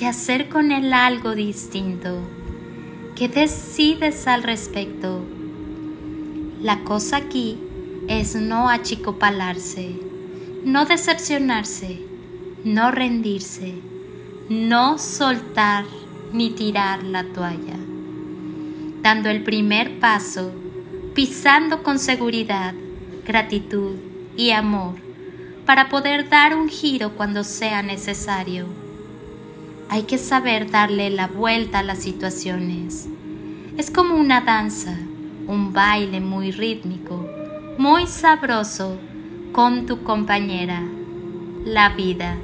y hacer con él algo distinto. ¿Qué decides al respecto? La cosa aquí es no achicopalarse, no decepcionarse, no rendirse, no soltar ni tirar la toalla. Dando el primer paso, pisando con seguridad, gratitud y amor para poder dar un giro cuando sea necesario. Hay que saber darle la vuelta a las situaciones. Es como una danza, un baile muy rítmico, muy sabroso con tu compañera, la vida.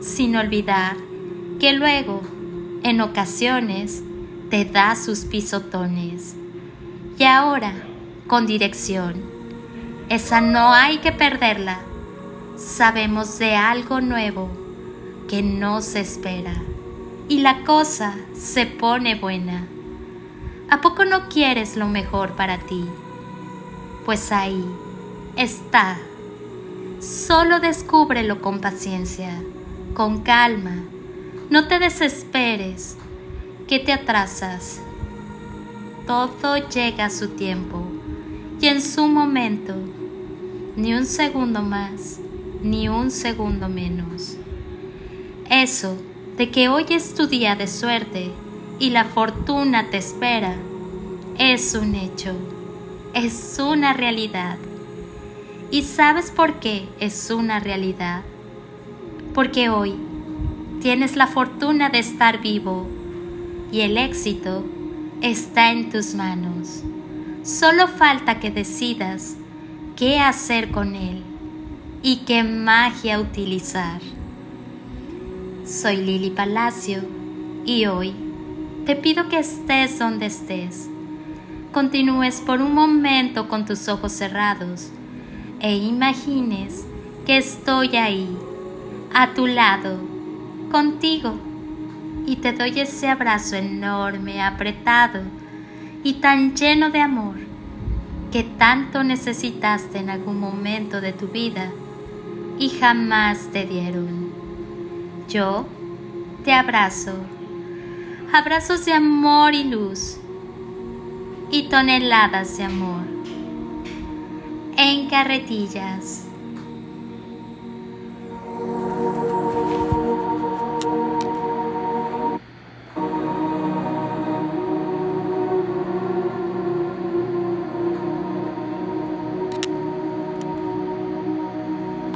Sin olvidar que luego, en ocasiones, te da sus pisotones. Y ahora, con dirección. Esa no hay que perderla sabemos de algo nuevo que no se espera y la cosa se pone buena. ¿A poco no quieres lo mejor para ti? Pues ahí está. Solo descúbrelo con paciencia, con calma. No te desesperes, que te atrasas. Todo llega a su tiempo y en su momento, ni un segundo más ni un segundo menos. Eso de que hoy es tu día de suerte y la fortuna te espera, es un hecho, es una realidad. ¿Y sabes por qué es una realidad? Porque hoy tienes la fortuna de estar vivo y el éxito está en tus manos. Solo falta que decidas qué hacer con él y qué magia utilizar. Soy Lili Palacio y hoy te pido que estés donde estés. Continúes por un momento con tus ojos cerrados e imagines que estoy ahí, a tu lado, contigo, y te doy ese abrazo enorme, apretado y tan lleno de amor que tanto necesitaste en algún momento de tu vida y jamás te dieron. Yo te abrazo, abrazos de amor y luz y toneladas de amor en carretillas